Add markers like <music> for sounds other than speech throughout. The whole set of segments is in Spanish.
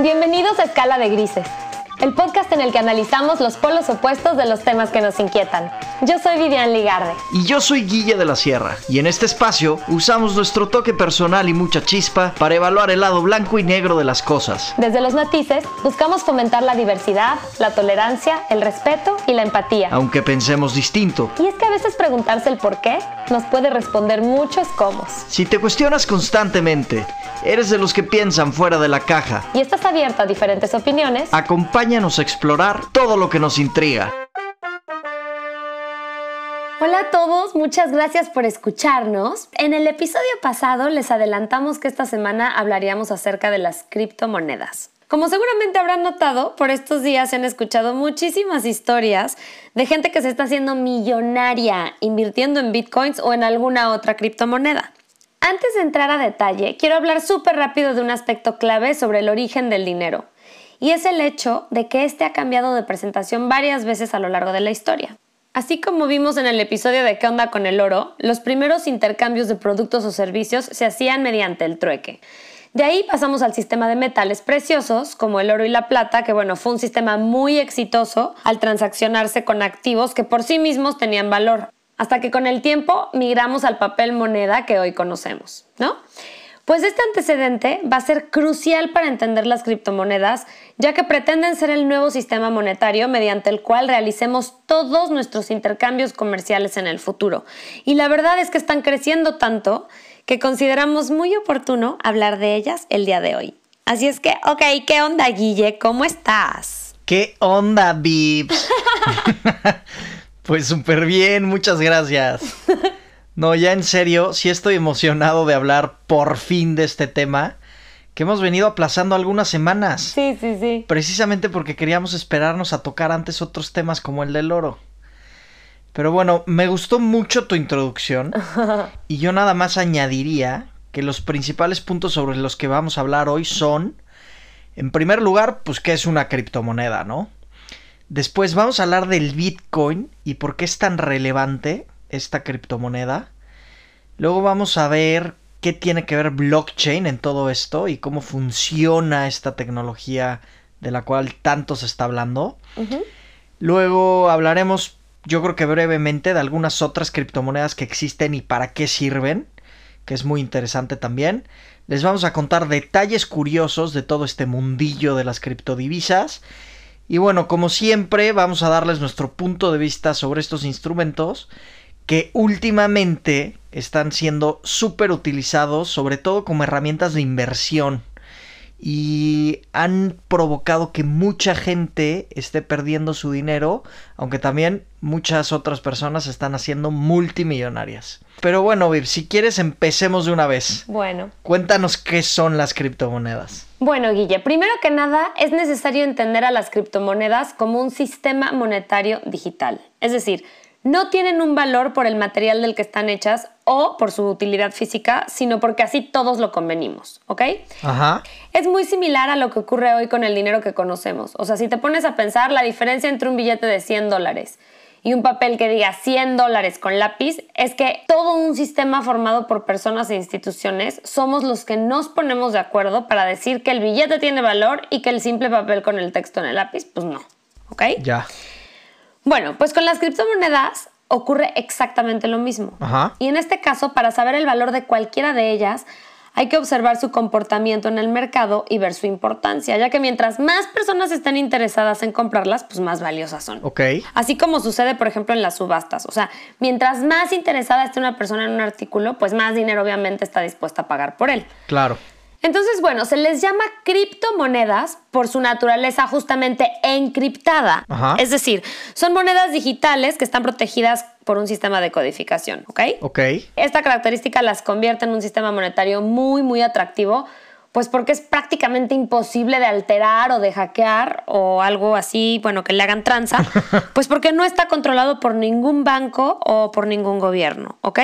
Bienvenidos a Escala de Grises, el podcast en el que analizamos los polos opuestos de los temas que nos inquietan. Yo soy Vivian Ligarde. Y yo soy Guille de la Sierra. Y en este espacio usamos nuestro toque personal y mucha chispa para evaluar el lado blanco y negro de las cosas. Desde los matices, buscamos fomentar la diversidad, la tolerancia, el respeto y la empatía. Aunque pensemos distinto. Y es que a veces preguntarse el por qué nos puede responder muchos cómo. Si te cuestionas constantemente, eres de los que piensan fuera de la caja. Y estás abierto a diferentes opiniones. A explorar todo lo que nos intriga. Hola a todos, muchas gracias por escucharnos. En el episodio pasado les adelantamos que esta semana hablaríamos acerca de las criptomonedas. Como seguramente habrán notado, por estos días se han escuchado muchísimas historias de gente que se está haciendo millonaria invirtiendo en bitcoins o en alguna otra criptomoneda. Antes de entrar a detalle, quiero hablar súper rápido de un aspecto clave sobre el origen del dinero, y es el hecho de que este ha cambiado de presentación varias veces a lo largo de la historia. Así como vimos en el episodio de ¿Qué onda con el oro?, los primeros intercambios de productos o servicios se hacían mediante el trueque. De ahí pasamos al sistema de metales preciosos, como el oro y la plata, que bueno, fue un sistema muy exitoso al transaccionarse con activos que por sí mismos tenían valor, hasta que con el tiempo migramos al papel moneda que hoy conocemos, ¿no? Pues este antecedente va a ser crucial para entender las criptomonedas, ya que pretenden ser el nuevo sistema monetario mediante el cual realicemos todos nuestros intercambios comerciales en el futuro. Y la verdad es que están creciendo tanto que consideramos muy oportuno hablar de ellas el día de hoy. Así es que, ok, ¿qué onda, Guille? ¿Cómo estás? ¿Qué onda, Vips? <laughs> <laughs> pues súper bien, muchas gracias. <laughs> No, ya en serio, sí estoy emocionado de hablar por fin de este tema que hemos venido aplazando algunas semanas. Sí, sí, sí. Precisamente porque queríamos esperarnos a tocar antes otros temas como el del oro. Pero bueno, me gustó mucho tu introducción <laughs> y yo nada más añadiría que los principales puntos sobre los que vamos a hablar hoy son, en primer lugar, pues qué es una criptomoneda, ¿no? Después vamos a hablar del Bitcoin y por qué es tan relevante esta criptomoneda. Luego vamos a ver qué tiene que ver blockchain en todo esto y cómo funciona esta tecnología de la cual tanto se está hablando. Luego hablaremos, yo creo que brevemente, de algunas otras criptomonedas que existen y para qué sirven, que es muy interesante también. Les vamos a contar detalles curiosos de todo este mundillo de las criptodivisas. Y bueno, como siempre, vamos a darles nuestro punto de vista sobre estos instrumentos que últimamente están siendo súper utilizados, sobre todo como herramientas de inversión. Y han provocado que mucha gente esté perdiendo su dinero, aunque también muchas otras personas están haciendo multimillonarias. Pero bueno, Viv, si quieres empecemos de una vez. Bueno. Cuéntanos qué son las criptomonedas. Bueno, Guille, primero que nada es necesario entender a las criptomonedas como un sistema monetario digital. Es decir, no tienen un valor por el material del que están hechas o por su utilidad física, sino porque así todos lo convenimos, ¿ok? Ajá. Es muy similar a lo que ocurre hoy con el dinero que conocemos. O sea, si te pones a pensar, la diferencia entre un billete de 100 dólares y un papel que diga 100 dólares con lápiz es que todo un sistema formado por personas e instituciones somos los que nos ponemos de acuerdo para decir que el billete tiene valor y que el simple papel con el texto en el lápiz, pues no, ¿ok? Ya. Bueno, pues con las criptomonedas ocurre exactamente lo mismo. Ajá. Y en este caso, para saber el valor de cualquiera de ellas, hay que observar su comportamiento en el mercado y ver su importancia, ya que mientras más personas estén interesadas en comprarlas, pues más valiosas son. Ok. Así como sucede, por ejemplo, en las subastas. O sea, mientras más interesada esté una persona en un artículo, pues más dinero obviamente está dispuesta a pagar por él. Claro. Entonces, bueno, se les llama criptomonedas por su naturaleza justamente encriptada. Ajá. Es decir, son monedas digitales que están protegidas por un sistema de codificación, ¿ok? Ok. Esta característica las convierte en un sistema monetario muy, muy atractivo, pues porque es prácticamente imposible de alterar o de hackear o algo así, bueno, que le hagan tranza, <laughs> pues porque no está controlado por ningún banco o por ningún gobierno, ¿ok?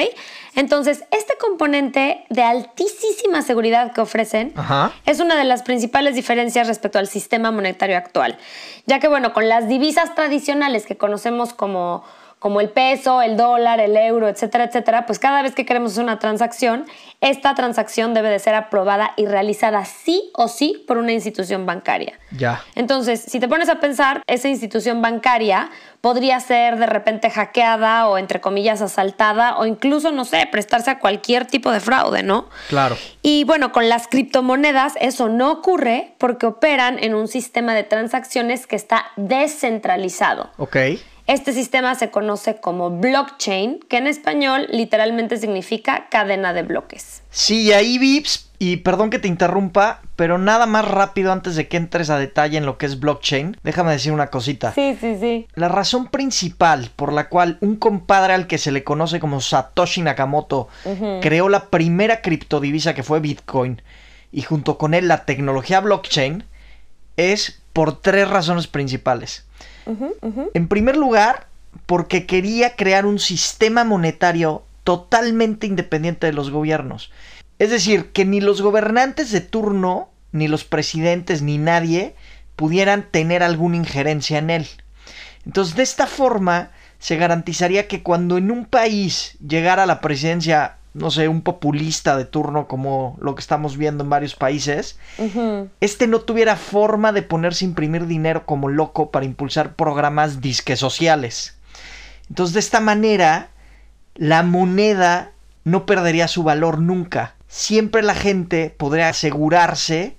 Entonces, este componente de altísima seguridad que ofrecen Ajá. es una de las principales diferencias respecto al sistema monetario actual, ya que, bueno, con las divisas tradicionales que conocemos como como el peso, el dólar, el euro, etcétera, etcétera, pues cada vez que queremos hacer una transacción, esta transacción debe de ser aprobada y realizada sí o sí por una institución bancaria. Ya. Entonces, si te pones a pensar, esa institución bancaria podría ser de repente hackeada o entre comillas asaltada o incluso, no sé, prestarse a cualquier tipo de fraude, ¿no? Claro. Y bueno, con las criptomonedas eso no ocurre porque operan en un sistema de transacciones que está descentralizado. Ok. Este sistema se conoce como blockchain, que en español literalmente significa cadena de bloques. Sí, ahí Vips, y perdón que te interrumpa, pero nada más rápido antes de que entres a detalle en lo que es blockchain, déjame decir una cosita. Sí, sí, sí. La razón principal por la cual un compadre al que se le conoce como Satoshi Nakamoto creó la primera criptodivisa que fue Bitcoin y junto con él la tecnología blockchain es por tres razones principales. En primer lugar, porque quería crear un sistema monetario totalmente independiente de los gobiernos. Es decir, que ni los gobernantes de turno, ni los presidentes, ni nadie pudieran tener alguna injerencia en él. Entonces, de esta forma, se garantizaría que cuando en un país llegara a la presidencia no sé, un populista de turno como lo que estamos viendo en varios países, este no tuviera forma de ponerse a imprimir dinero como loco para impulsar programas disque sociales. Entonces, de esta manera, la moneda no perdería su valor nunca. Siempre la gente podría asegurarse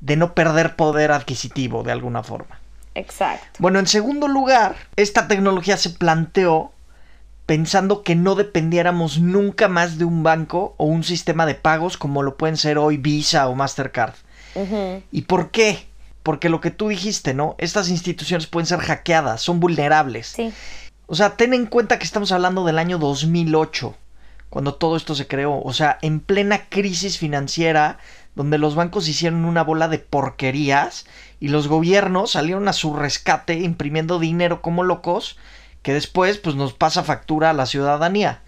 de no perder poder adquisitivo de alguna forma. Exacto. Bueno, en segundo lugar, esta tecnología se planteó pensando que no dependiéramos nunca más de un banco o un sistema de pagos como lo pueden ser hoy Visa o Mastercard. ¿Y por qué? Porque lo que tú dijiste, ¿no? Estas instituciones pueden ser hackeadas, son vulnerables. Sí. O sea, ten en cuenta que estamos hablando del año 2008, cuando todo esto se creó. O sea, en plena crisis financiera, donde los bancos hicieron una bola de porquerías y los gobiernos salieron a su rescate imprimiendo dinero como locos que después pues nos pasa factura a la ciudadanía.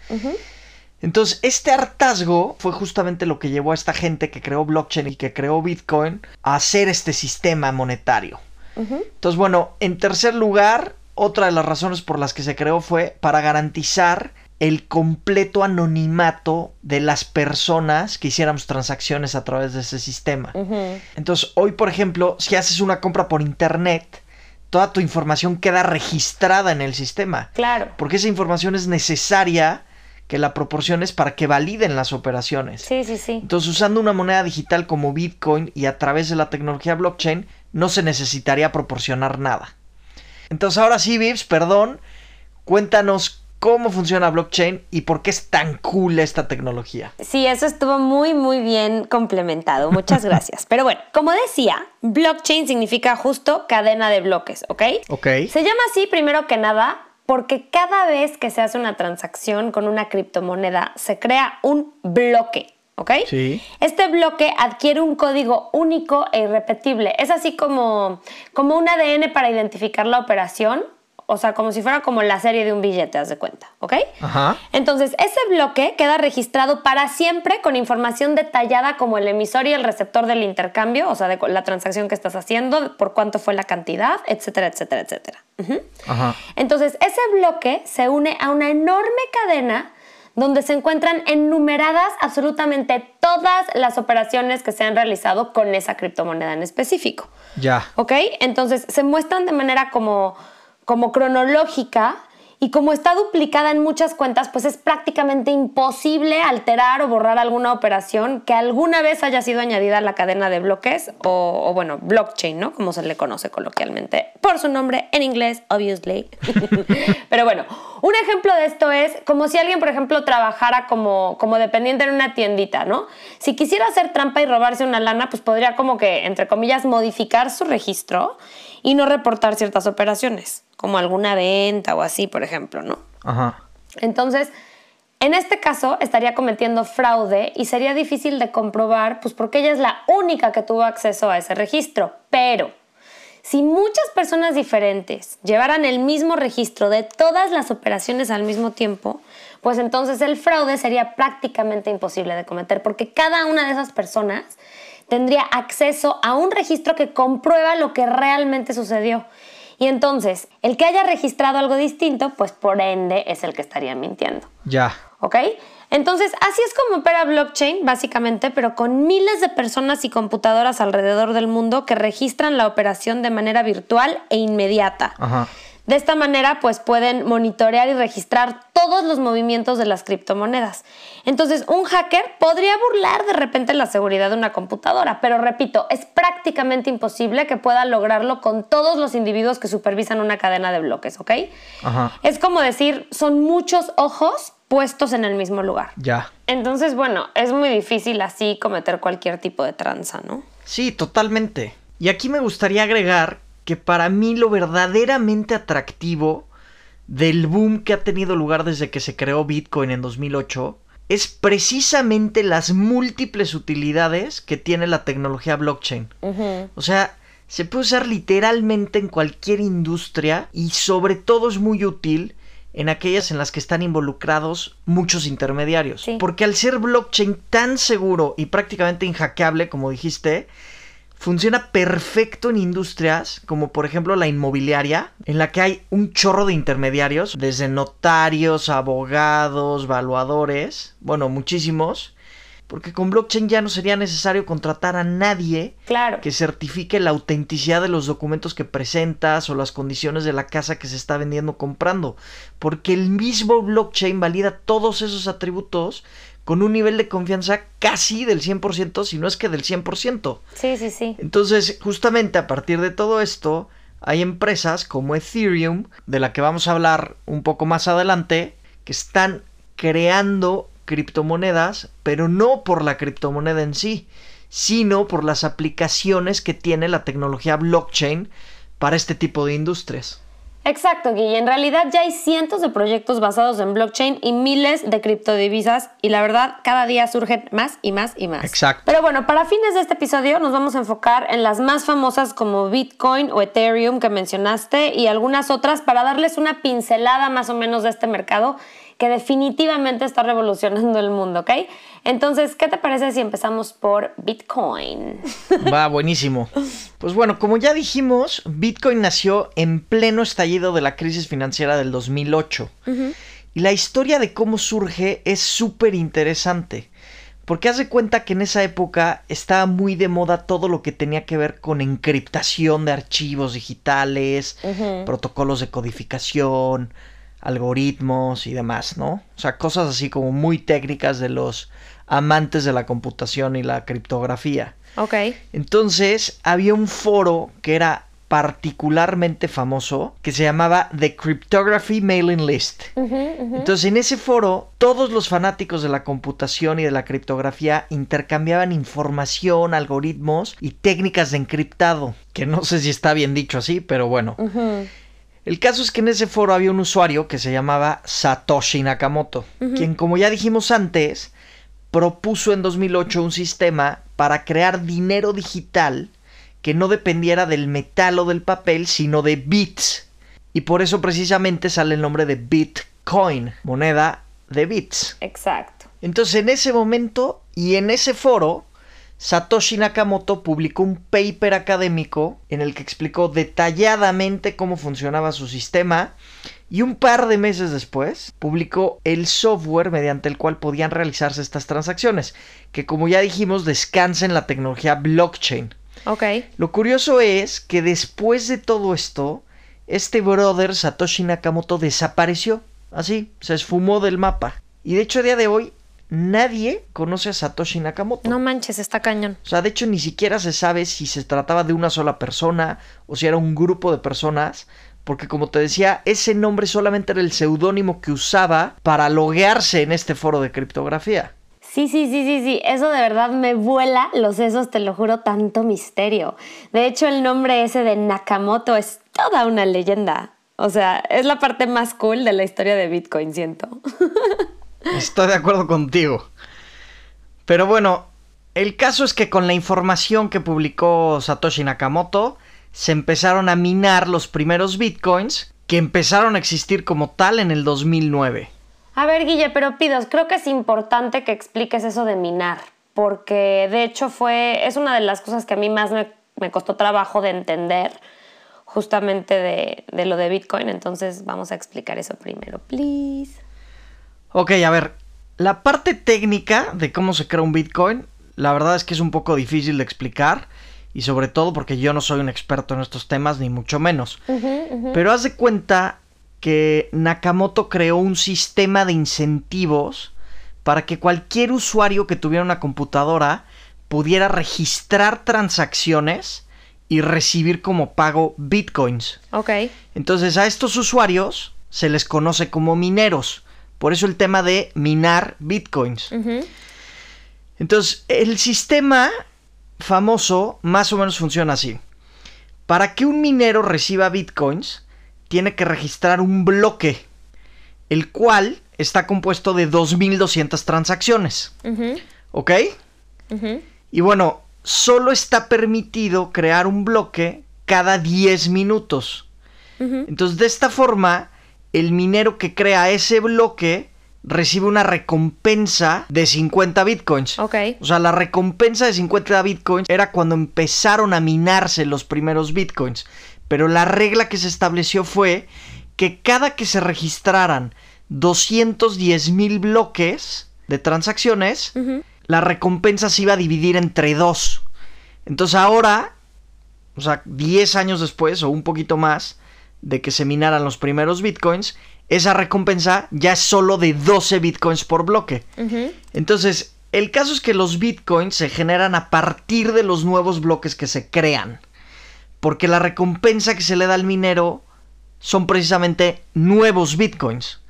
Entonces, este hartazgo fue justamente lo que llevó a esta gente que creó blockchain y que creó Bitcoin a hacer este sistema monetario. Entonces, bueno, en tercer lugar, otra de las razones por las que se creó fue para garantizar el completo anonimato de las personas que hiciéramos transacciones a través de ese sistema. Entonces, hoy, por ejemplo, si haces una compra por internet, toda tu información queda registrada en el sistema. Claro. Porque esa información es necesaria que la proporciones para que validen las operaciones. Sí, sí, sí. Entonces, usando una moneda digital como Bitcoin y a través de la tecnología blockchain, no se necesitaría proporcionar nada. Entonces, ahora sí, Vips, perdón, cuéntanos cómo funciona blockchain y por qué es tan cool esta tecnología. Sí, eso estuvo muy, muy bien complementado. Muchas <laughs> gracias. Pero bueno, como decía, blockchain significa justo cadena de bloques, ¿ok? Ok. Se llama así primero que nada porque cada vez que se hace una transacción con una criptomoneda se crea un bloque. ¿Ok? Sí. Este bloque adquiere un código único e irrepetible. Es así como, como un ADN para identificar la operación, o sea, como si fuera como la serie de un billete, haz de cuenta, ¿ok? Ajá. Entonces, ese bloque queda registrado para siempre con información detallada como el emisor y el receptor del intercambio, o sea, de la transacción que estás haciendo, por cuánto fue la cantidad, etcétera, etcétera, etcétera. Ajá. Entonces, ese bloque se une a una enorme cadena donde se encuentran enumeradas absolutamente todas las operaciones que se han realizado con esa criptomoneda en específico. Ya. ¿Ok? Entonces, se muestran de manera como como cronológica y como está duplicada en muchas cuentas, pues es prácticamente imposible alterar o borrar alguna operación que alguna vez haya sido añadida a la cadena de bloques o, bueno, blockchain, ¿no? Como se le conoce coloquialmente por su nombre en inglés, obviously. <laughs> Pero bueno, un ejemplo de esto es como si alguien, por ejemplo, trabajara como, como dependiente en una tiendita, ¿no? Si quisiera hacer trampa y robarse una lana, pues podría como que, entre comillas, modificar su registro y no reportar ciertas operaciones como alguna venta o así, por ejemplo, ¿no? Ajá. Entonces, en este caso estaría cometiendo fraude y sería difícil de comprobar, pues porque ella es la única que tuvo acceso a ese registro. Pero si muchas personas diferentes llevaran el mismo registro de todas las operaciones al mismo tiempo, pues entonces el fraude sería prácticamente imposible de cometer, porque cada una de esas personas tendría acceso a un registro que comprueba lo que realmente sucedió Y entonces, el que haya registrado algo distinto, pues por ende es el que estaría mintiendo. Ya. ¿Ok? Entonces, así es como opera blockchain, básicamente, pero con miles de personas y computadoras alrededor del mundo que registran la operación de manera virtual e inmediata. Ajá. De esta manera, pues pueden monitorear y registrar todos los movimientos de las criptomonedas. Entonces, un hacker podría burlar de repente la seguridad de una computadora, pero repito, es prácticamente imposible que pueda lograrlo con todos los individuos que supervisan una cadena de bloques, ¿ok? Ajá. Es como decir, son muchos ojos puestos en el mismo lugar. Ya. Entonces, bueno, es muy difícil así cometer cualquier tipo de tranza, ¿no? Sí, totalmente. Y aquí me gustaría agregar que para mí lo verdaderamente atractivo del boom que ha tenido lugar desde que se creó Bitcoin en 2008 es precisamente las múltiples utilidades que tiene la tecnología blockchain. O sea, se puede usar literalmente en cualquier industria y sobre todo es muy útil en aquellas en las que están involucrados muchos intermediarios. Sí. Porque al ser blockchain tan seguro y prácticamente inhackeable, como dijiste, funciona perfecto en industrias como por ejemplo la inmobiliaria, en la que hay un chorro de intermediarios, desde notarios, abogados, valuadores, bueno, muchísimos. Porque con blockchain ya no sería necesario contratar a nadie Claro. que certifique la autenticidad de los documentos que presentas o las condiciones de la casa que se está vendiendo o comprando. Porque el mismo blockchain valida todos esos atributos con un nivel de confianza casi del 100%, si no es que del 100%. Sí, sí, sí. Entonces, justamente a partir de todo esto, hay empresas como Ethereum, de la que vamos a hablar un poco más adelante, que están creando criptomonedas, pero no por la criptomoneda en sí, sino por las aplicaciones que tiene la tecnología blockchain para este tipo de industrias. Exacto, Guille. En realidad ya hay cientos de proyectos basados en blockchain y miles de criptodivisas y la verdad cada día surgen más y más y más. Exacto. Pero bueno, para fines de este episodio nos vamos a enfocar en las más famosas como Bitcoin o Ethereum que mencionaste y algunas otras para darles una pincelada más o menos de este mercado que definitivamente está revolucionando el mundo, ¿ok? Entonces, ¿qué te parece si empezamos por Bitcoin? Va, buenísimo. Pues bueno, como ya dijimos, Bitcoin nació en pleno estallido de la crisis financiera del 2008. Y la historia de cómo surge es súper interesante. Porque haz de cuenta que en esa época estaba muy de moda todo lo que tenía que ver con encriptación de archivos digitales, protocolos de codificación, algoritmos y demás, ¿no? O sea, cosas así como muy técnicas de los amantes de la computación y la criptografía. Ok. Entonces había un foro que era particularmente famoso que se llamaba The Cryptography Mailing List. Entonces en ese foro todos los fanáticos de la computación y de la criptografía intercambiaban información, algoritmos y técnicas de encriptado, que no sé si está bien dicho así, pero bueno. El caso es que en ese foro había un usuario que se llamaba Satoshi Nakamoto, quien como ya dijimos antes, propuso en 2008 un sistema para crear dinero digital que no dependiera del metal o del papel, sino de bits. Y por eso precisamente sale el nombre de Bitcoin, moneda de bits. Exacto. Entonces en ese momento y en ese foro, Satoshi Nakamoto publicó un paper académico en el que explicó detalladamente cómo funcionaba su sistema y un par de meses después publicó el software mediante el cual podían realizarse estas transacciones, que como ya dijimos descansa en la tecnología blockchain. Ok. Lo curioso es que después de todo esto, este brother Satoshi Nakamoto desapareció, así, se esfumó del mapa. Y de hecho a día de hoy nadie conoce a Satoshi Nakamoto. No manches, está cañón. O sea, de hecho ni siquiera se sabe si se trataba de una sola persona o si era un grupo de personas, porque como te decía, ese nombre solamente era el seudónimo que usaba para loguearse en este foro de criptografía. Sí, sí, sí, sí, sí. Eso de verdad me vuela los sesos, te lo juro, tanto misterio. De hecho, el nombre ese de Nakamoto es toda una leyenda. O sea, es la parte más cool de la historia de Bitcoin, siento. <laughs> Estoy de acuerdo contigo. Pero bueno, el caso es que con la información que publicó Satoshi Nakamoto, se empezaron a minar los primeros bitcoins que empezaron a existir como tal en el 2009. A ver, Guille, pero pidos, creo que es importante que expliques eso de minar, porque de hecho fue, es una de las cosas que a mí más me, costó trabajo de entender, justamente de lo de Bitcoin. Entonces vamos a explicar eso primero, please. Ok, a ver, la parte técnica de cómo se crea un Bitcoin, la verdad es que es un poco difícil de explicar y sobre todo porque yo no soy un experto en estos temas, ni mucho menos. Pero haz de cuenta que Nakamoto creó un sistema de incentivos para que cualquier usuario que tuviera una computadora pudiera registrar transacciones y recibir como pago bitcoins. Ok. Entonces a estos usuarios se les conoce como mineros. Por eso el tema de minar bitcoins. Entonces el sistema famoso más o menos funciona así. Para que un minero reciba bitcoins, tiene que registrar un bloque, el cual está compuesto de 2.200 transacciones. ¿Ok? Y bueno, solo está permitido crear un bloque cada 10 minutos. Entonces, de esta forma, el minero que crea ese bloque recibe una recompensa de 50 bitcoins. Ok. O sea, la recompensa de 50 bitcoins era cuando empezaron a minarse los primeros bitcoins. Pero la regla que se estableció fue que cada que se registraran 210 mil bloques de transacciones, la recompensa se iba a dividir entre dos. Entonces ahora, o sea, 10 años después o un poquito más de que se minaran los primeros bitcoins, esa recompensa ya es solo de 12 bitcoins por bloque. Entonces, el caso es que los bitcoins se generan a partir de los nuevos bloques que se crean. Porque la recompensa que se le da al minero son precisamente nuevos bitcoins.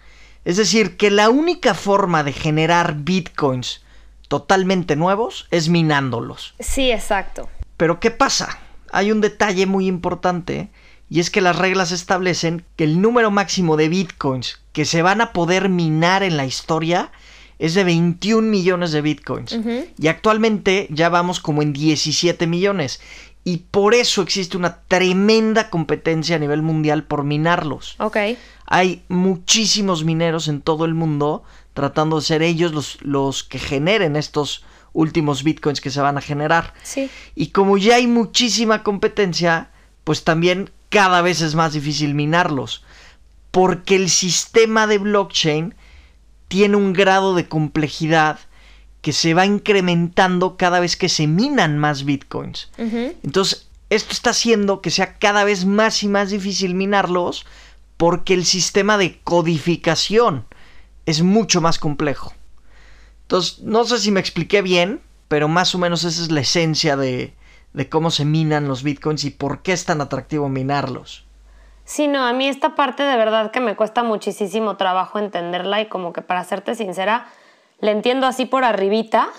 Es decir, que la única forma de generar bitcoins totalmente nuevos es minándolos. Sí, exacto. Pero ¿qué pasa? Hay un detalle muy importante y es que las reglas establecen que el número máximo de bitcoins que se van a poder minar en la historia es de 21 millones de bitcoins. Y actualmente ya vamos como en 17 millones. Y por eso existe una tremenda competencia a nivel mundial por minarlos. Ok. Hay muchísimos mineros en todo el mundo tratando de ser ellos los, los que generen estos últimos bitcoins que se van a generar. Sí. Y como ya hay muchísima competencia, pues también cada vez es más difícil minarlos. Porque el sistema de blockchain tiene un grado de complejidad que se va incrementando cada vez que se minan más bitcoins. Entonces, esto está haciendo que sea cada vez más y más difícil minarlos porque el sistema de codificación es mucho más complejo. Entonces, no sé si me expliqué bien, pero más o menos esa es la esencia de, de cómo se minan los bitcoins y por qué es tan atractivo minarlos. Sí, no, a mí esta parte de verdad que me cuesta muchísimo trabajo entenderla y como que para serte sincera, le entiendo así por arribita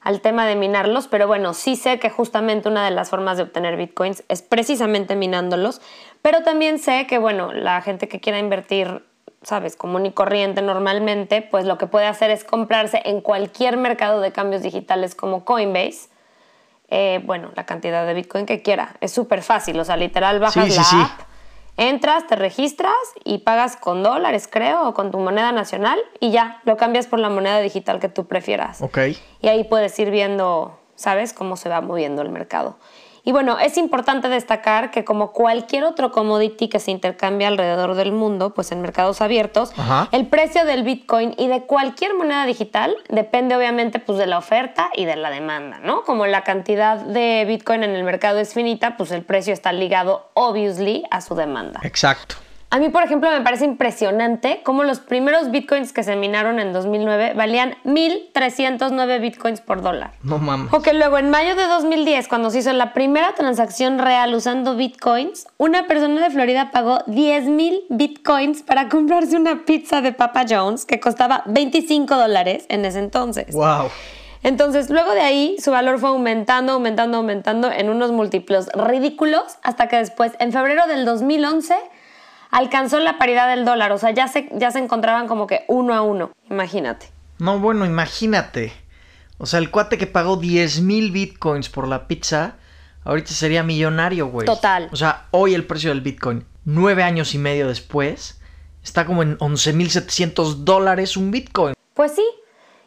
al tema de minarlos, pero bueno, sí sé que justamente una de las formas de obtener bitcoins es precisamente minándolos, pero también sé que bueno, la gente que quiera invertir, sabes, común y corriente normalmente, pues lo que puede hacer es comprarse en cualquier mercado de cambios digitales como Coinbase, eh, bueno, la cantidad de bitcoin que quiera. Es súper fácil, o sea, literal bajas la app Entras, te registras y pagas con dólares, creo, o con tu moneda nacional y ya, lo cambias por la moneda digital que tú prefieras. Ok. Y ahí puedes ir viendo, ¿sabes?, cómo se va moviendo el mercado. Y bueno, es importante destacar que como cualquier otro commodity que se intercambia alrededor del mundo, pues en mercados abiertos, el precio del Bitcoin y de cualquier moneda digital depende obviamente pues de la oferta y de la demanda, ¿no? Como la cantidad de Bitcoin en el mercado es finita, pues el precio está ligado obviously a su demanda. Exacto. A mí, por ejemplo, me parece impresionante cómo los primeros bitcoins que se minaron en 2009 valían 1.309 bitcoins por dólar. No mames. O que luego en mayo de 2010, cuando se hizo la primera transacción real usando bitcoins, una persona de Florida pagó 10.000 bitcoins para comprarse una pizza de Papa John's que costaba 25 dólares en ese entonces. Wow. Entonces, luego de ahí, su valor fue aumentando, aumentando, aumentando en unos múltiplos ridículos, hasta que después, en febrero del 2011, alcanzó la paridad del dólar, o sea, ya se, ya se encontraban como que uno a uno, imagínate. No, bueno, imagínate. O sea, el cuate que pagó 10 mil bitcoins por la pizza, ahorita sería millonario, güey. Total. O sea, hoy el precio del bitcoin, nueve años y medio después, está como en 11.700 dólares un bitcoin. Pues sí.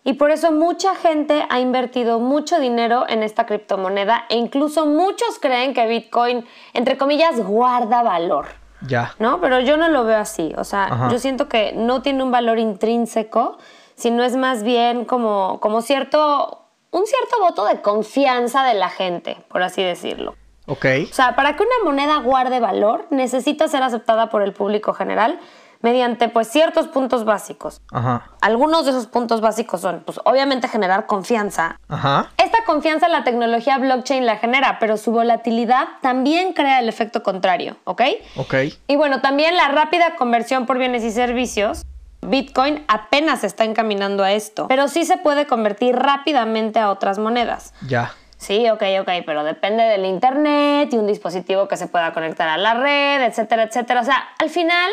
Y por eso mucha gente ha invertido mucho dinero en esta criptomoneda e incluso muchos creen que Bitcoin, entre comillas, guarda valor. Ya. ¿No? Pero yo no lo veo así. O sea, Ajá. yo siento que no tiene un valor intrínseco, sino es más bien como, como cierto, un cierto voto de confianza de la gente, por así decirlo. Ok. O sea, para que una moneda guarde valor, necesita ser aceptada por el público general mediante pues ciertos puntos básicos. Ajá. Algunos de esos puntos básicos son, pues obviamente generar confianza. Ajá. Esta confianza la tecnología blockchain la genera, pero su volatilidad también crea el efecto contrario, ¿ok? Ok. Y bueno, también la rápida conversión por bienes y servicios. Bitcoin apenas está encaminando a esto, pero sí se puede convertir rápidamente a otras monedas. Ya. Sí, ok, ok, pero depende del internet y un dispositivo que se pueda conectar a la red, etcétera, etcétera. O sea, al final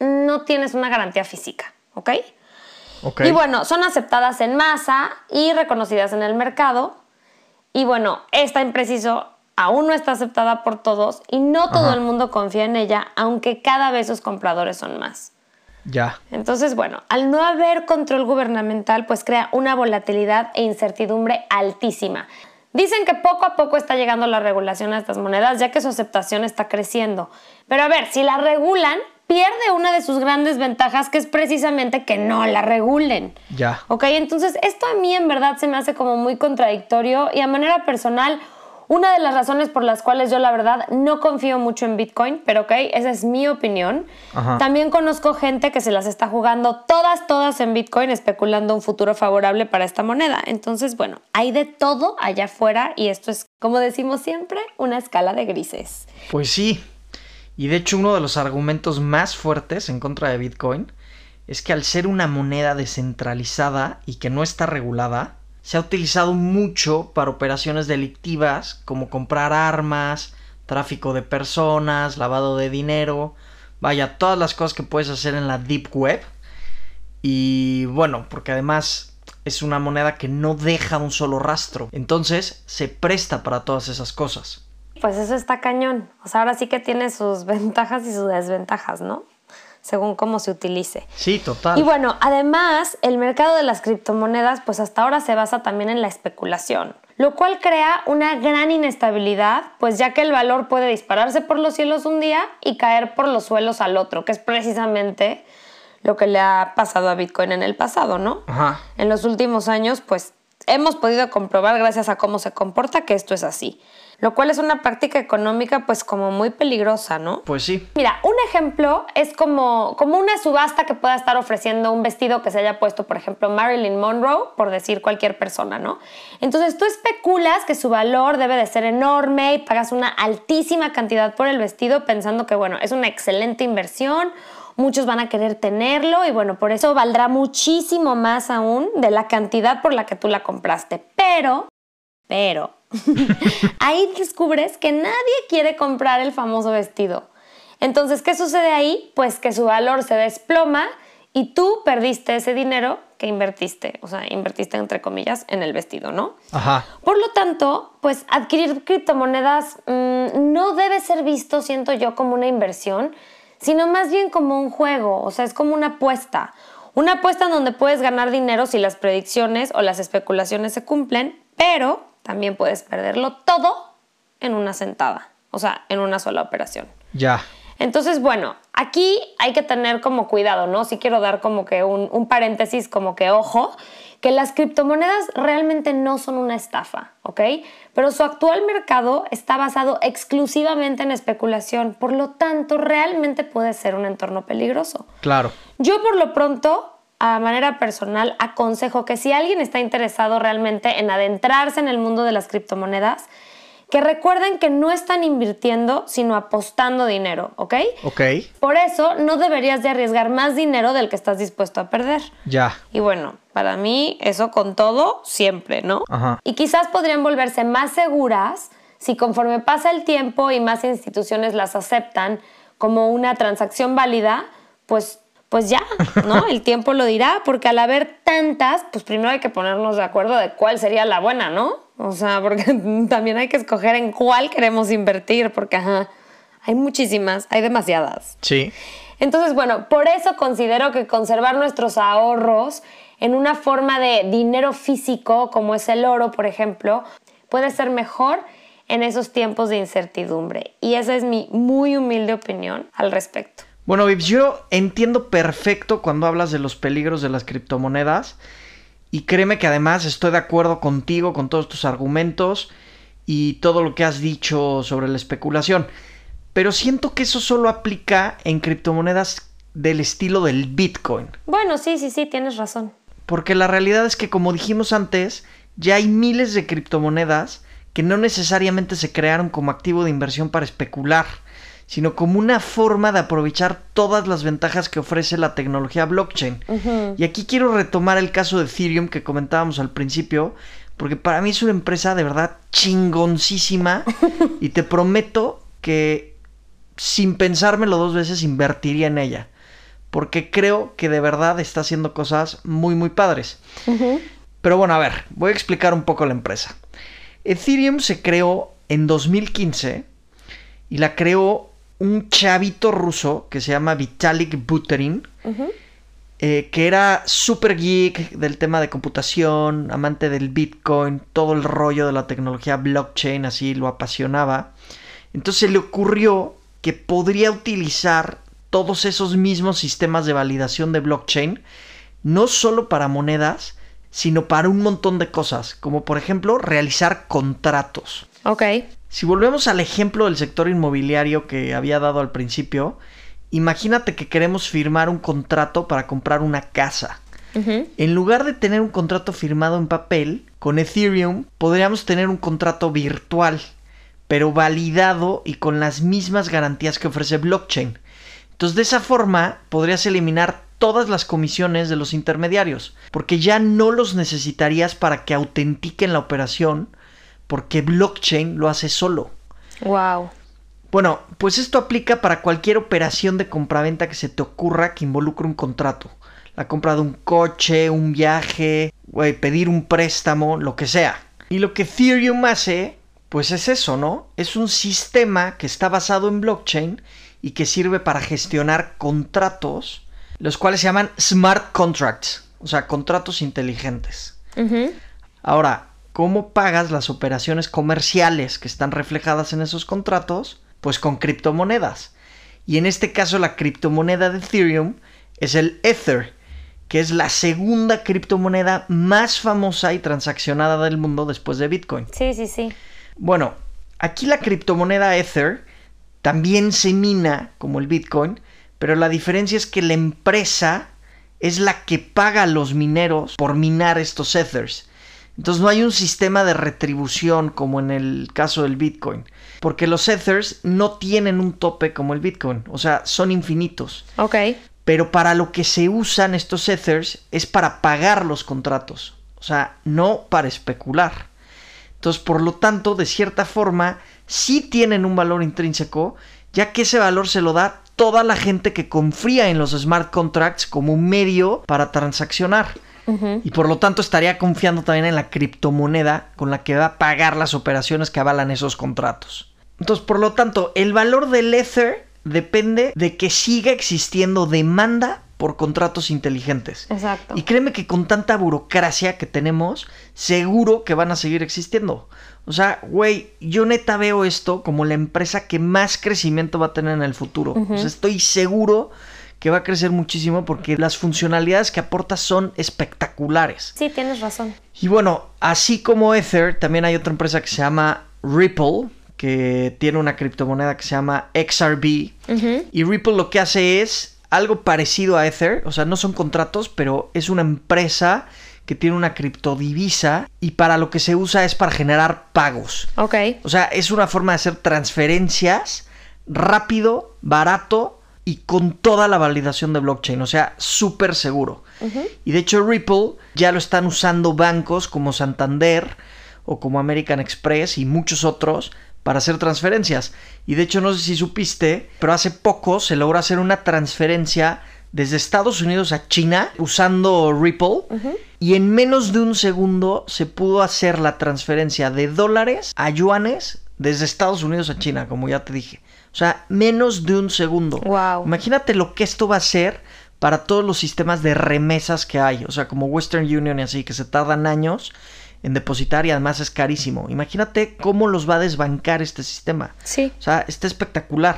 no tienes una garantía física, ¿ok? Ok. Y bueno, son aceptadas en masa y reconocidas en el mercado. Y bueno, esta impreciso aún no está aceptada por todos y no todo el mundo confía en ella, aunque cada vez sus compradores son más. Ya. Entonces, bueno, al no haber control gubernamental, pues crea una volatilidad e incertidumbre altísima. Dicen que poco a poco está llegando la regulación a estas monedas, ya que su aceptación está creciendo. Pero a ver, si la regulan, pierde una de sus grandes ventajas, que es precisamente que no la regulen. Ya. Ok, entonces esto a mí en verdad se me hace como muy contradictorio y a manera personal, una de las razones por las cuales yo la verdad no confío mucho en Bitcoin, pero ok, esa es mi opinión. Ajá. También conozco gente que se las está jugando todas, todas en Bitcoin, especulando un futuro favorable para esta moneda. Entonces, bueno, hay de todo allá afuera y esto es, como decimos siempre, una escala de grises. Pues sí. Y de hecho uno de los argumentos más fuertes en contra de Bitcoin es que al ser una moneda descentralizada y que no está regulada, se ha utilizado mucho para operaciones delictivas como comprar armas, tráfico de personas, lavado de dinero, vaya, todas las cosas que puedes hacer en la Deep Web. Y bueno, porque además es una moneda que no deja un solo rastro, entonces se presta para todas esas cosas. Pues eso está cañón. O sea, ahora sí que tiene sus <laughs> ventajas y sus desventajas, ¿no? Según cómo se utilice. Sí, total. Y bueno, además, el mercado de las criptomonedas, pues hasta ahora se basa también en la especulación, lo cual crea una gran inestabilidad, pues ya que el valor puede dispararse por los cielos un día y caer por los suelos al otro, que es precisamente lo que le ha pasado a Bitcoin en el pasado, ¿no? Ajá. En los últimos años, pues hemos podido comprobar gracias a cómo se comporta que esto es así, lo cual es una práctica económica pues como muy peligrosa, ¿no? Pues sí. Mira, un ejemplo es como, como una subasta que pueda estar ofreciendo un vestido que se haya puesto, por ejemplo, Marilyn Monroe, por decir cualquier persona, ¿no? Entonces tú especulas que su valor debe de ser enorme y pagas una altísima cantidad por el vestido pensando que, bueno, es una excelente inversión, muchos van a querer tenerlo y, bueno, por eso valdrá muchísimo más aún de la cantidad por la que tú la compraste. Pero, pero, <laughs> ahí descubres que nadie quiere comprar el famoso vestido. Entonces, ¿qué sucede ahí? Pues que su valor se desploma y tú perdiste ese dinero que invertiste, o sea, invertiste entre comillas en el vestido, ¿no? Ajá. Por lo tanto, pues adquirir criptomonedas mmm, no debe ser visto, siento yo, como una inversión, sino más bien como un juego, o sea, es como una apuesta. Una apuesta en donde puedes ganar dinero si las predicciones o las especulaciones se cumplen, pero también puedes perderlo todo en una sentada, o sea, en una sola operación. Ya. Entonces, bueno, aquí hay que tener como cuidado, ¿no? Si quiero dar como que un, un, paréntesis, como que ojo, que las criptomonedas realmente no son una estafa, ¿ok? Pero su actual mercado está basado exclusivamente en especulación, por lo tanto, realmente puede ser un entorno peligroso. Claro. Yo por lo pronto a manera personal aconsejo que si alguien está interesado realmente en adentrarse en el mundo de las criptomonedas, que recuerden que no están invirtiendo, sino apostando dinero, ¿ok? Ok. Por eso no deberías de arriesgar más dinero del que estás dispuesto a perder. Ya. Y bueno, para mí eso con todo, siempre, ¿no? Ajá. Y quizás podrían volverse más seguras si conforme pasa el tiempo y más instituciones las aceptan como una transacción válida, pues pues ya, ¿no? <laughs> El tiempo lo dirá, porque al haber tantas, pues primero hay que ponernos de acuerdo de cuál sería la buena, ¿no? O sea, porque <laughs> también hay que escoger en cuál queremos invertir, porque ajá, hay muchísimas, hay demasiadas. Sí. Entonces, bueno, por eso considero que conservar nuestros ahorros en una forma de dinero físico, como es el oro, por ejemplo, puede ser mejor en esos tiempos de incertidumbre. Y esa es mi muy humilde opinión al respecto. Bueno, Vips, yo entiendo perfecto cuando hablas de los peligros de las criptomonedas. Y créeme que además estoy de acuerdo contigo con todos tus argumentos y todo lo que has dicho sobre la especulación. Pero siento que eso solo aplica en criptomonedas del estilo del Bitcoin. Bueno, sí, sí, sí, tienes razón. Porque la realidad es que, como dijimos antes, ya hay miles de criptomonedas que no necesariamente se crearon como activo de inversión para especular, sino como una forma de aprovechar todas las ventajas que ofrece la tecnología blockchain. Y aquí quiero retomar el caso de Ethereum que comentábamos al principio, porque para mí es una empresa de verdad chingoncísima <laughs> y te prometo que sin pensármelo dos veces invertiría en ella, porque creo que de verdad está haciendo cosas muy muy padres. Pero bueno, a ver, voy a explicar un poco la empresa. Ethereum se creó en 2015 y la creó un chavito ruso que se llama Vitalik Buterin, eh, que era super geek del tema de computación, amante del Bitcoin, todo el rollo de la tecnología blockchain, así lo apasionaba. Entonces le ocurrió que podría utilizar todos esos mismos sistemas de validación de blockchain, no solo para monedas, sino para un montón de cosas, como por ejemplo realizar contratos. Ok. Si volvemos al ejemplo del sector inmobiliario que había dado al principio, imagínate que queremos firmar un contrato para comprar una casa. En lugar de tener un contrato firmado en papel, con Ethereum podríamos tener un contrato virtual, pero validado y con las mismas garantías que ofrece blockchain. Entonces de esa forma podrías eliminar todas las comisiones de los intermediarios, porque ya no los necesitarías para que autentiquen la operación, porque blockchain lo hace solo. Wow. Bueno, pues esto aplica para cualquier operación de compraventa que se te ocurra que involucre un contrato. La compra de un coche, un viaje, pedir un préstamo, lo que sea. Y lo que Ethereum hace, pues es eso, ¿no? Es un sistema que está basado en blockchain y que sirve para gestionar contratos los cuales se llaman smart contracts, o sea, contratos inteligentes. Ahora, ¿cómo pagas las operaciones comerciales que están reflejadas en esos contratos? Pues con criptomonedas. Y en este caso la criptomoneda de Ethereum es el Ether, que es la segunda criptomoneda más famosa y transaccionada del mundo después de Bitcoin. Sí, sí, sí. Bueno, aquí la criptomoneda Ether también se mina como el Bitcoin, pero la diferencia es que la empresa es la que paga a los mineros por minar estos Ethers. Entonces no hay un sistema de retribución como en el caso del Bitcoin. Porque los Ethers no tienen un tope como el Bitcoin. O sea, son infinitos. Ok. Pero para lo que se usan estos Ethers es para pagar los contratos. O sea, no para especular. Entonces, por lo tanto, de cierta forma, sí tienen un valor intrínseco, ya que ese valor se lo da toda la gente que confía en los smart contracts como un medio para transaccionar. Y por lo tanto estaría confiando también en la criptomoneda con la que va a pagar las operaciones que avalan esos contratos. Entonces, por lo tanto, el valor del Ether depende de que siga existiendo demanda por contratos inteligentes. Exacto. Y créeme que con tanta burocracia que tenemos, seguro que van a seguir existiendo. O sea, güey, yo neta veo esto como la empresa que más crecimiento va a tener en el futuro. O sea, estoy seguro que va a crecer muchísimo porque las funcionalidades que aporta son espectaculares. Sí, tienes razón. Y bueno, así como Ether, también hay otra empresa que se llama Ripple, que tiene una criptomoneda que se llama XRB. Y Ripple lo que hace es algo parecido a Ether, o sea, no son contratos, pero es una empresa que tiene una criptodivisa y para lo que se usa es para generar pagos. Ok. O sea, es una forma de hacer transferencias rápido, barato y con toda la validación de blockchain, o sea, súper seguro. Y de hecho Ripple ya lo están usando bancos como Santander o como American Express y muchos otros para hacer transferencias. Y de hecho no sé si supiste, pero hace poco se logró hacer una transferencia desde Estados Unidos a China usando Ripple y en menos de un segundo se pudo hacer la transferencia de dólares a yuanes desde Estados Unidos a China, como ya te dije. O sea, menos de un segundo. Wow. Imagínate lo que esto va a hacer para todos los sistemas de remesas que hay, o sea, como Western Union y así, que se tardan años en depositar y además es carísimo. Imagínate cómo los va a desbancar este sistema. Sí. O sea, está espectacular.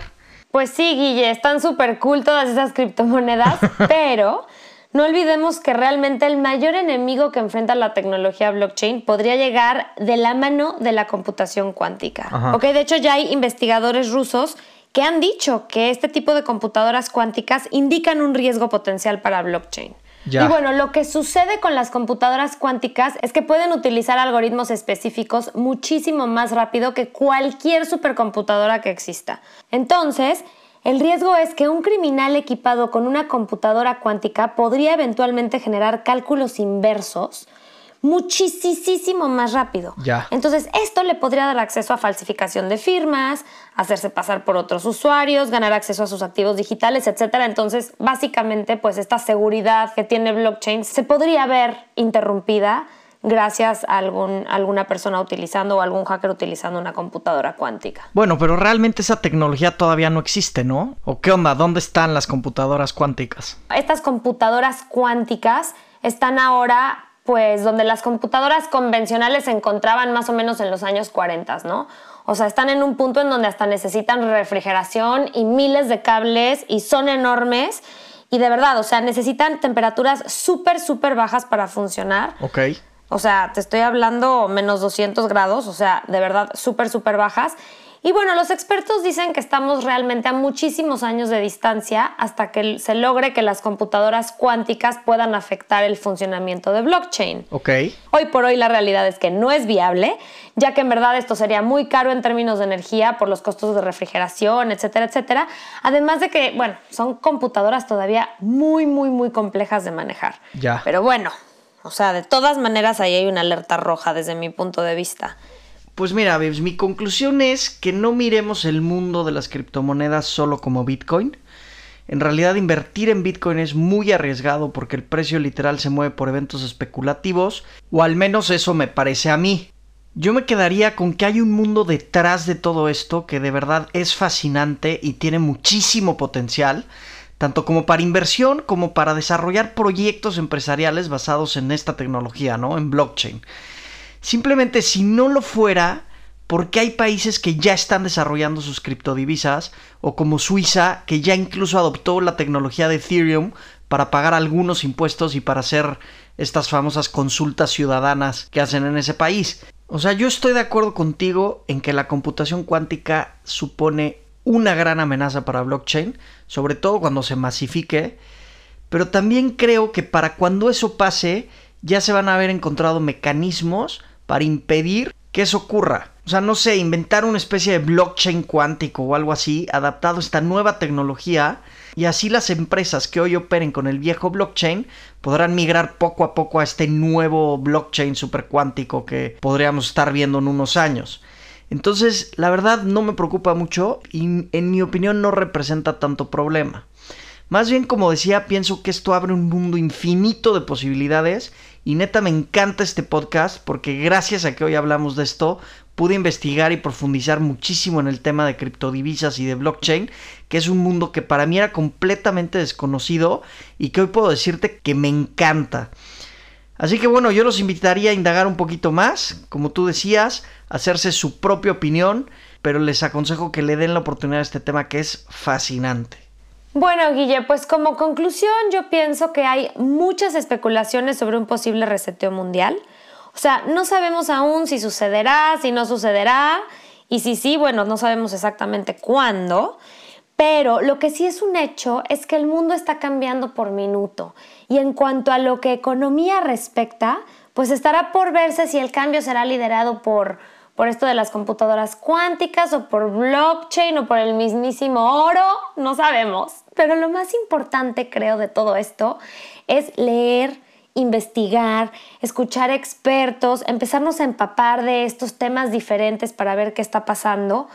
Pues sí, Guille, están súper cool todas esas criptomonedas, <laughs> pero no olvidemos que realmente el mayor enemigo que enfrenta la tecnología blockchain podría llegar de la mano de la computación cuántica. Ok, de hecho ya hay investigadores rusos que han dicho que este tipo de computadoras cuánticas indican un riesgo potencial para blockchain. Y bueno, lo que sucede con las computadoras cuánticas es que pueden utilizar algoritmos específicos muchísimo más rápido que cualquier supercomputadora que exista. Entonces, el riesgo es que un criminal equipado con una computadora cuántica podría eventualmente generar cálculos inversos muchísimo más rápido. Ya. Entonces, esto le podría dar acceso a falsificación de firmas, hacerse pasar por otros usuarios, ganar acceso a sus activos digitales, etc. Entonces, básicamente, pues esta seguridad que tiene blockchain se podría ver interrumpida gracias a algún, alguna persona utilizando o algún hacker utilizando una computadora cuántica. Bueno, pero realmente esa tecnología todavía no existe, ¿no? ¿O qué onda? ¿Dónde están las computadoras cuánticas? Estas computadoras cuánticas están ahora pues donde las computadoras convencionales se encontraban más o menos en los años 40, ¿no? O sea, están en un punto en donde hasta necesitan refrigeración y miles de cables y son enormes. Y de verdad, o sea, necesitan temperaturas súper, súper bajas para funcionar. Ok. O sea, te estoy hablando menos 200 grados, o sea, de verdad súper, súper bajas. Y bueno, los expertos dicen que estamos realmente a muchísimos años de distancia hasta que se logre que las computadoras cuánticas puedan afectar el funcionamiento de blockchain. Ok. Hoy por hoy la realidad es que no es viable, ya que en verdad esto sería muy caro en términos de energía por los costos de refrigeración, etcétera, etcétera. Además de que, bueno, son computadoras todavía muy, muy, muy complejas de manejar. Ya. Pero bueno, o sea, de todas maneras ahí hay una alerta roja desde mi punto de vista. Pues mira, mi conclusión es que no miremos el mundo de las criptomonedas solo como Bitcoin. En realidad invertir en Bitcoin es muy arriesgado porque el precio literal se mueve por eventos especulativos, o al menos eso me parece a mí. Yo me quedaría con que hay un mundo detrás de todo esto que de verdad es fascinante y tiene muchísimo potencial tanto como para inversión como para desarrollar proyectos empresariales basados en esta tecnología, ¿no? En blockchain. Simplemente si no lo fuera, porque hay países que ya están desarrollando sus criptodivisas, o como Suiza, que ya incluso adoptó la tecnología de Ethereum para pagar algunos impuestos y para hacer estas famosas consultas ciudadanas que hacen en ese país. O sea, yo estoy de acuerdo contigo en que la computación cuántica supone una gran amenaza para blockchain, sobre todo cuando se masifique, pero también creo que para cuando eso pase ya se van a haber encontrado mecanismos para impedir que eso ocurra. O sea, no sé, inventar una especie de blockchain cuántico o algo así, adaptado a esta nueva tecnología, y así las empresas que hoy operen con el viejo blockchain podrán migrar poco a poco a este nuevo blockchain supercuántico que podríamos estar viendo en unos años. Entonces, la verdad no me preocupa mucho y en mi opinión no representa tanto problema. Más bien, como decía, pienso que esto abre un mundo infinito de posibilidades y neta me encanta este podcast porque gracias a que hoy hablamos de esto, pude investigar y profundizar muchísimo en el tema de criptodivisas y de blockchain, que es un mundo que para mí era completamente desconocido y que hoy puedo decirte que me encanta. Así que bueno, yo los invitaría a indagar un poquito más, como tú decías, hacerse su propia opinión, pero les aconsejo que le den la oportunidad a este tema que es fascinante. Bueno, Guille, pues como conclusión yo pienso que hay muchas especulaciones sobre un posible reseteo mundial. O sea, no sabemos aún si sucederá, si no sucederá, y si sí, bueno, no sabemos exactamente cuándo. Pero lo que sí es un hecho es que el mundo está cambiando por minuto. Y en cuanto a lo que economía respecta, pues estará por verse si el cambio será liderado por, por esto de las computadoras cuánticas o por blockchain o por el mismísimo oro, no sabemos. Pero lo más importante, creo, de todo esto es leer, investigar, escuchar expertos, empezarnos a empapar de estos temas diferentes para ver qué está pasando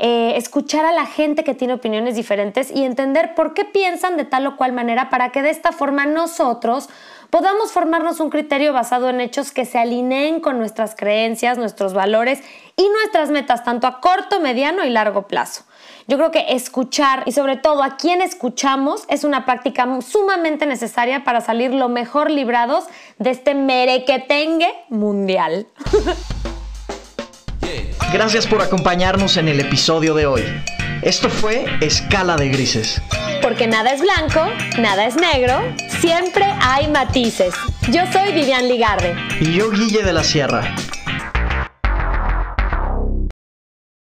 eh, escuchar a la gente que tiene opiniones diferentes y entender por qué piensan de tal o cual manera para que de esta forma nosotros podamos formarnos un criterio basado en hechos que se alineen con nuestras creencias, nuestros valores y nuestras metas, tanto a corto, mediano y largo plazo. Yo creo que escuchar y sobre todo a quién escuchamos es una práctica sumamente necesaria para salir lo mejor librados de este merequetengue mundial. <laughs> Gracias por acompañarnos en el episodio de hoy. Esto fue Escala de Grises. Porque nada es blanco, nada es negro, siempre hay matices. Yo soy Vivian Ligarde. Y yo Guille de la Sierra.